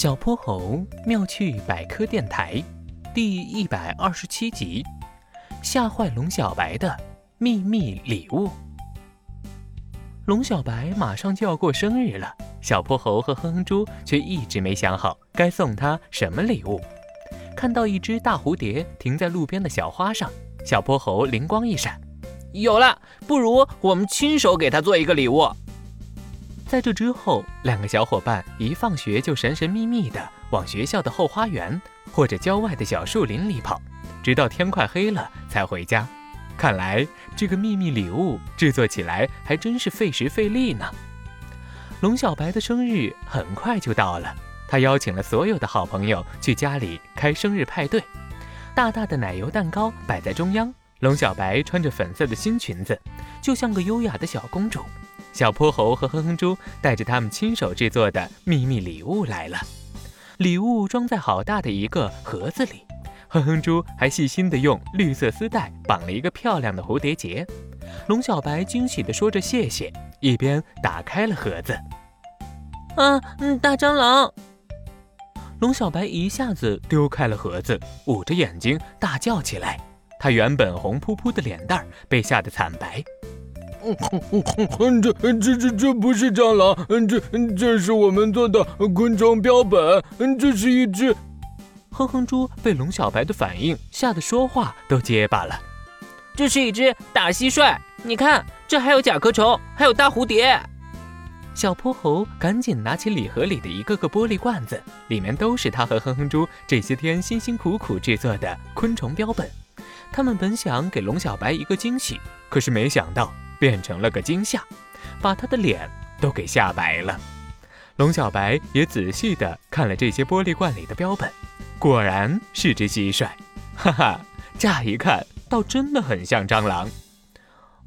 小泼猴妙趣百科电台第一百二十七集：吓坏龙小白的秘密礼物。龙小白马上就要过生日了，小泼猴和哼哼猪却一直没想好该送他什么礼物。看到一只大蝴蝶停在路边的小花上，小泼猴灵光一闪，有了！不如我们亲手给他做一个礼物。在这之后，两个小伙伴一放学就神神秘秘地往学校的后花园或者郊外的小树林里跑，直到天快黑了才回家。看来这个秘密礼物制作起来还真是费时费力呢。龙小白的生日很快就到了，他邀请了所有的好朋友去家里开生日派对。大大的奶油蛋糕摆在中央，龙小白穿着粉色的新裙子，就像个优雅的小公主。小泼猴和哼哼猪带着他们亲手制作的秘密礼物来了，礼物装在好大的一个盒子里，哼哼猪还细心地用绿色丝带绑了一个漂亮的蝴蝶结。龙小白惊喜地说着谢谢，一边打开了盒子。啊，嗯，大蟑螂！龙小白一下子丢开了盒子，捂着眼睛大叫起来。他原本红扑扑的脸蛋儿被吓得惨白。嗯哼嗯哼，这这这这不是蟑螂，嗯，这这是我们做的昆虫标本，嗯，这是一只。哼哼猪被龙小白的反应吓得说话都结巴了。这是一只大蟋蟀，你看，这还有甲壳虫，还有大蝴蝶。小泼猴赶紧拿起礼盒里的一个个玻璃罐子，里面都是他和哼哼猪这些天辛辛苦苦制作的昆虫标本。他们本想给龙小白一个惊喜，可是没想到。变成了个惊吓，把他的脸都给吓白了。龙小白也仔细地看了这些玻璃罐里的标本，果然是只蟋蟀，哈哈，乍一看倒真的很像蟑螂。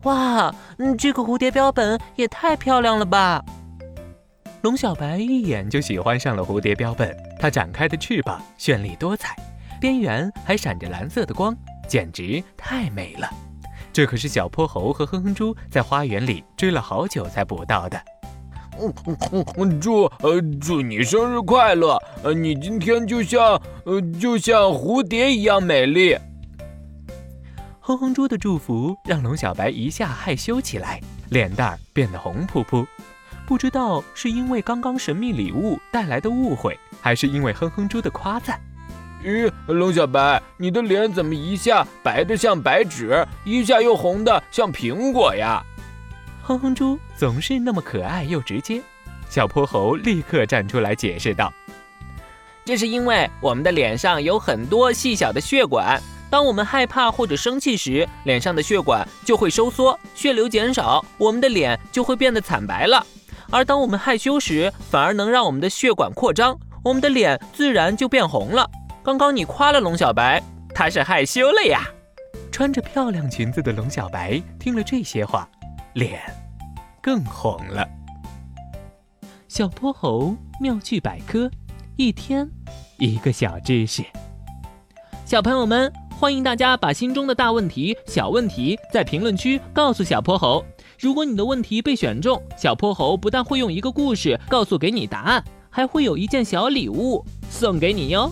哇，嗯，这个蝴蝶标本也太漂亮了吧！龙小白一眼就喜欢上了蝴蝶标本，它展开的翅膀绚丽多彩，边缘还闪着蓝色的光，简直太美了。这可是小泼猴和哼哼猪在花园里追了好久才捕到的。祝，呃，祝你生日快乐！呃，你今天就像，呃，就像蝴蝶一样美丽。哼哼猪的祝福让龙小白一下害羞起来，脸蛋儿变得红扑扑。不知道是因为刚刚神秘礼物带来的误会，还是因为哼哼猪的夸赞。咦，龙小白，你的脸怎么一下白的像白纸，一下又红的像苹果呀？哼哼猪总是那么可爱又直接。小泼猴立刻站出来解释道：“这是因为我们的脸上有很多细小的血管，当我们害怕或者生气时，脸上的血管就会收缩，血流减少，我们的脸就会变得惨白了。而当我们害羞时，反而能让我们的血管扩张，我们的脸自然就变红了。”刚刚你夸了龙小白，他是害羞了呀。穿着漂亮裙子的龙小白听了这些话，脸更红了。小泼猴妙趣百科，一天一个小知识。小朋友们，欢迎大家把心中的大问题、小问题在评论区告诉小泼猴。如果你的问题被选中，小泼猴不但会用一个故事告诉给你答案，还会有一件小礼物送给你哟。